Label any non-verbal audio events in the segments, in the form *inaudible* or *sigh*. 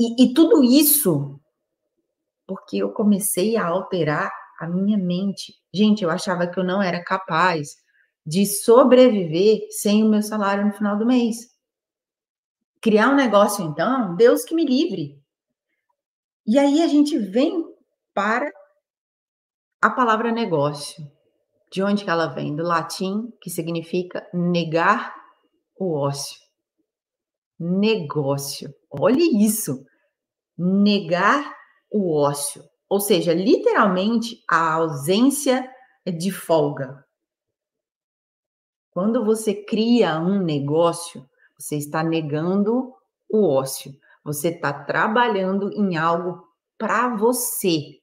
E, e tudo isso porque eu comecei a alterar a minha mente. Gente, eu achava que eu não era capaz de sobreviver sem o meu salário no final do mês. Criar um negócio, então, Deus que me livre. E aí a gente vem para a palavra negócio. De onde que ela vem? Do latim, que significa negar o ócio. Negócio. Olha isso. Negar o ócio. Ou seja, literalmente a ausência de folga. Quando você cria um negócio, você está negando o ócio. Você está trabalhando em algo para você.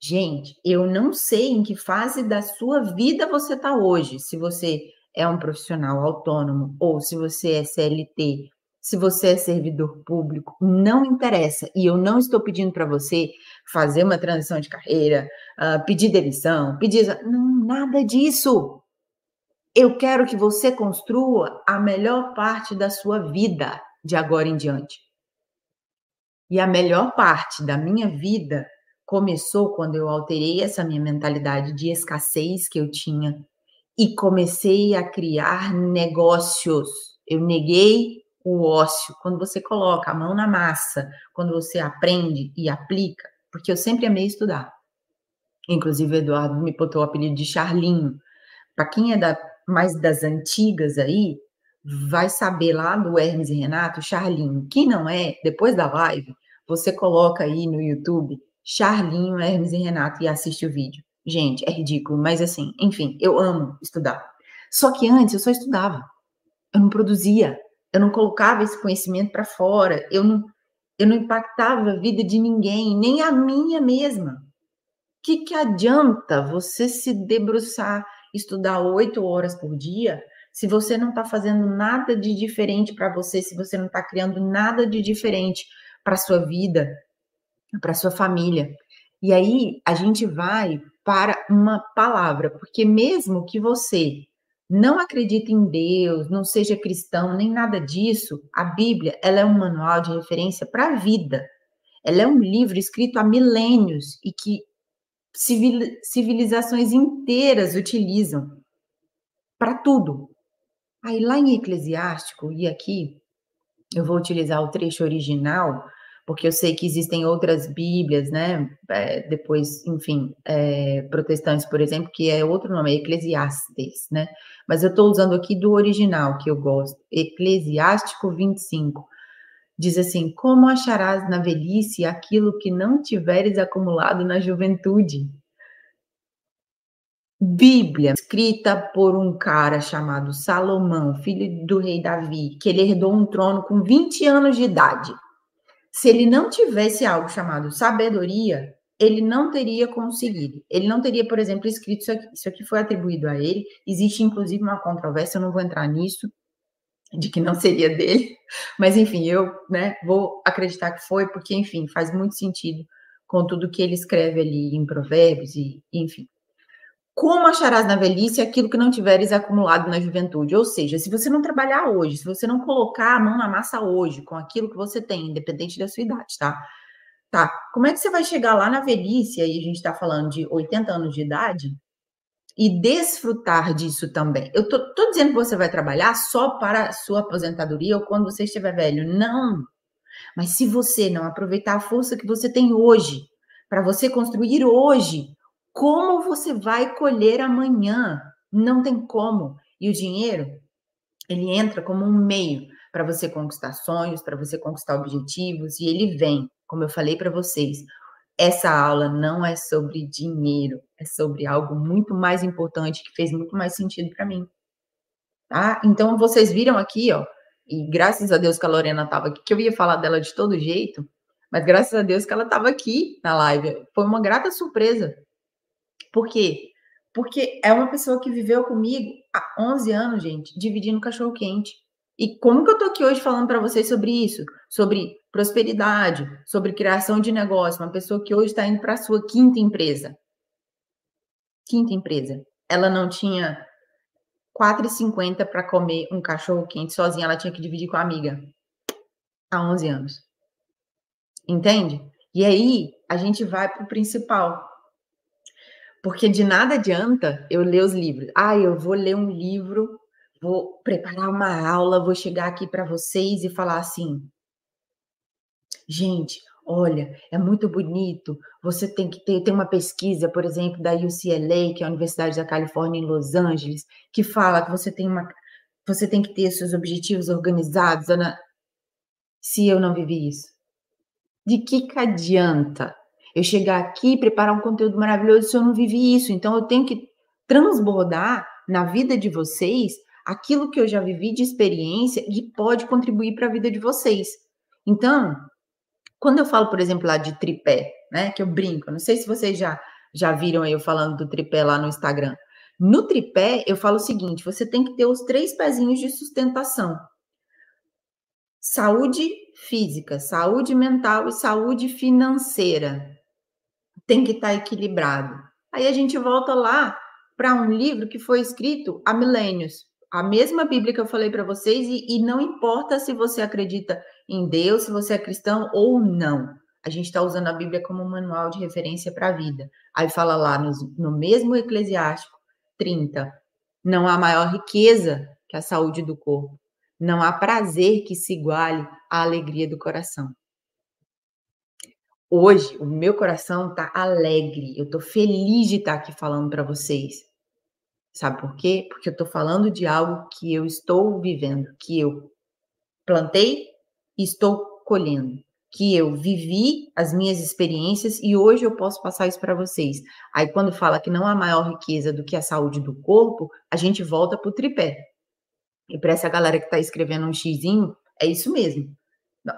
Gente, eu não sei em que fase da sua vida você está hoje. Se você é um profissional autônomo ou se você é CLT, se você é servidor público, não interessa. E eu não estou pedindo para você fazer uma transição de carreira, uh, pedir demissão, pedir. Não, nada disso. Eu quero que você construa a melhor parte da sua vida de agora em diante. E a melhor parte da minha vida começou quando eu alterei essa minha mentalidade de escassez que eu tinha e comecei a criar negócios. Eu neguei o ócio. Quando você coloca a mão na massa, quando você aprende e aplica, porque eu sempre amei estudar. Inclusive, o Eduardo me botou o apelido de Charlinho. Para quem é da mais das antigas aí, vai saber lá do Hermes e Renato, Charlinho. Quem não é, depois da live, você coloca aí no YouTube Charlinho, Hermes e Renato e assiste o vídeo. Gente, é ridículo, mas assim, enfim, eu amo estudar. Só que antes eu só estudava. Eu não produzia, eu não colocava esse conhecimento para fora, eu não, eu não impactava a vida de ninguém, nem a minha mesma. O que, que adianta você se debruçar estudar oito horas por dia, se você não está fazendo nada de diferente para você, se você não está criando nada de diferente para sua vida, para sua família. E aí a gente vai para uma palavra, porque mesmo que você não acredite em Deus, não seja cristão, nem nada disso, a Bíblia, ela é um manual de referência para a vida. Ela é um livro escrito há milênios e que civilizações inteiras utilizam para tudo. Aí lá em Eclesiástico, e aqui eu vou utilizar o trecho original, porque eu sei que existem outras Bíblias, né? É, depois, enfim, é, protestantes, por exemplo, que é outro nome, é Eclesiastes, né? Mas eu estou usando aqui do original que eu gosto, Eclesiástico 25. Diz assim: Como acharás na velhice aquilo que não tiveres acumulado na juventude? Bíblia, escrita por um cara chamado Salomão, filho do rei Davi, que ele herdou um trono com 20 anos de idade. Se ele não tivesse algo chamado sabedoria, ele não teria conseguido. Ele não teria, por exemplo, escrito isso aqui. Isso aqui foi atribuído a ele. Existe, inclusive, uma controvérsia, eu não vou entrar nisso, de que não seria dele, *laughs* mas enfim, eu né, vou acreditar que foi, porque, enfim, faz muito sentido com tudo que ele escreve ali em Provérbios, e enfim. Como acharás na velhice aquilo que não tiveres acumulado na juventude? Ou seja, se você não trabalhar hoje, se você não colocar a mão na massa hoje com aquilo que você tem, independente da sua idade, tá? Tá, como é que você vai chegar lá na velhice, aí a gente está falando de 80 anos de idade, e desfrutar disso também. Eu tô, tô dizendo que você vai trabalhar só para a sua aposentadoria ou quando você estiver velho. Não. Mas se você não aproveitar a força que você tem hoje, para você construir hoje, como você vai colher amanhã? Não tem como. E o dinheiro, ele entra como um meio para você conquistar sonhos, para você conquistar objetivos, e ele vem, como eu falei para vocês, essa aula não é sobre dinheiro, é sobre algo muito mais importante que fez muito mais sentido para mim. Tá? Então vocês viram aqui, ó, e graças a Deus que a Lorena estava aqui, que eu ia falar dela de todo jeito, mas graças a Deus que ela estava aqui na live. Foi uma grata surpresa. Por quê? Porque é uma pessoa que viveu comigo há 11 anos, gente, dividindo cachorro quente. E como que eu tô aqui hoje falando para vocês sobre isso? Sobre prosperidade, sobre criação de negócio, uma pessoa que hoje está indo para a sua quinta empresa. Quinta empresa. Ela não tinha 4,50 para comer um cachorro quente sozinha, ela tinha que dividir com a amiga. Há 11 anos. Entende? E aí a gente vai para o principal. Porque de nada adianta eu ler os livros. Ah, eu vou ler um livro, vou preparar uma aula, vou chegar aqui para vocês e falar assim: gente, olha, é muito bonito. Você tem que ter, tem uma pesquisa, por exemplo, da UCLA, que é a Universidade da Califórnia em Los Angeles, que fala que você tem uma você tem que ter seus objetivos organizados, Ana. Se eu não vivi isso, de que que adianta eu chegar aqui preparar um conteúdo maravilhoso se eu não vivi isso? Então eu tenho que transbordar na vida de vocês aquilo que eu já vivi de experiência e pode contribuir para a vida de vocês. Então, quando eu falo, por exemplo, lá de tripé, né, que eu brinco, não sei se vocês já já viram eu falando do tripé lá no Instagram. No tripé, eu falo o seguinte: você tem que ter os três pezinhos de sustentação: saúde física, saúde mental e saúde financeira. Tem que estar tá equilibrado. Aí a gente volta lá para um livro que foi escrito há milênios. A mesma Bíblia que eu falei para vocês, e, e não importa se você acredita em Deus, se você é cristão ou não. A gente está usando a Bíblia como um manual de referência para a vida. Aí fala lá no, no mesmo Eclesiástico 30, não há maior riqueza que a saúde do corpo. Não há prazer que se iguale à alegria do coração. Hoje, o meu coração está alegre. Eu estou feliz de estar tá aqui falando para vocês. Sabe por quê? Porque eu estou falando de algo que eu estou vivendo, que eu plantei e estou colhendo, que eu vivi as minhas experiências e hoje eu posso passar isso para vocês. Aí quando fala que não há maior riqueza do que a saúde do corpo, a gente volta para o tripé. E para essa galera que está escrevendo um xizinho, é isso mesmo.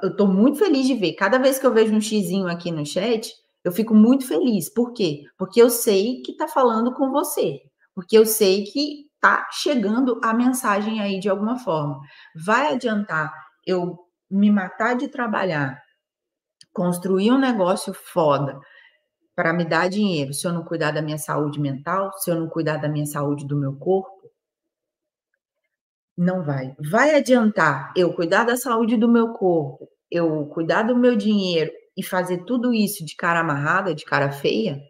Eu estou muito feliz de ver. Cada vez que eu vejo um xizinho aqui no chat, eu fico muito feliz. Por quê? Porque eu sei que está falando com você. Porque eu sei que está chegando a mensagem aí de alguma forma. Vai adiantar eu me matar de trabalhar, construir um negócio foda para me dar dinheiro, se eu não cuidar da minha saúde mental, se eu não cuidar da minha saúde do meu corpo, não vai. Vai adiantar eu cuidar da saúde do meu corpo, eu cuidar do meu dinheiro e fazer tudo isso de cara amarrada, de cara feia?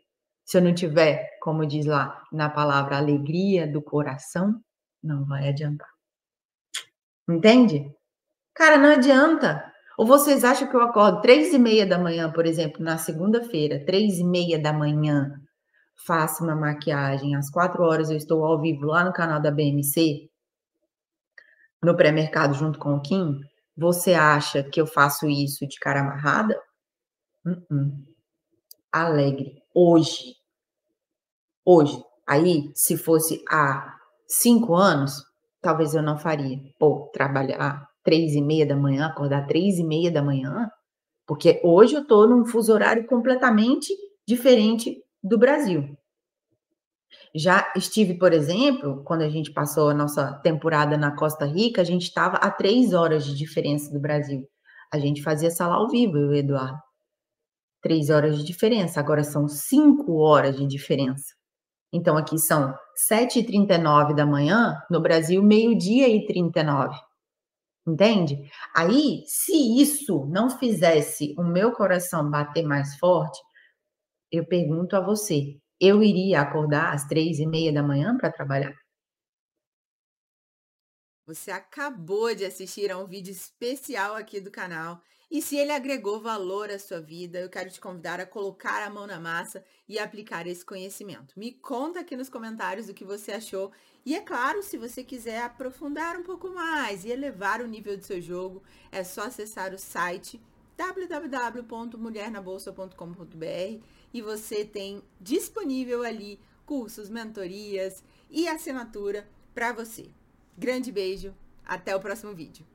Se eu não tiver, como diz lá na palavra, alegria do coração, não vai adiantar. Entende? Cara, não adianta. Ou vocês acham que eu acordo três e meia da manhã, por exemplo, na segunda-feira, três e meia da manhã, faço uma maquiagem, às quatro horas eu estou ao vivo lá no canal da BMC, no pré-mercado junto com o Kim, você acha que eu faço isso de cara amarrada? Uh -uh. Alegre. Hoje. Hoje. Aí, se fosse há cinco anos, talvez eu não faria. Pô, trabalhar três e meia da manhã, acordar três e meia da manhã, porque hoje eu estou num fuso horário completamente diferente do Brasil. Já estive, por exemplo, quando a gente passou a nossa temporada na Costa Rica, a gente estava a três horas de diferença do Brasil. A gente fazia sala ao vivo, eu e o Eduardo. Três horas de diferença, agora são cinco horas de diferença. Então, aqui são 7h39 da manhã, no Brasil, meio-dia e 39. Entende? Aí, se isso não fizesse o meu coração bater mais forte, eu pergunto a você: eu iria acordar às três e meia da manhã para trabalhar? Você acabou de assistir a um vídeo especial aqui do canal. E se ele agregou valor à sua vida, eu quero te convidar a colocar a mão na massa e aplicar esse conhecimento. Me conta aqui nos comentários o que você achou. E é claro, se você quiser aprofundar um pouco mais e elevar o nível do seu jogo, é só acessar o site www.mulhernabolsa.com.br e você tem disponível ali cursos, mentorias e assinatura para você. Grande beijo, até o próximo vídeo.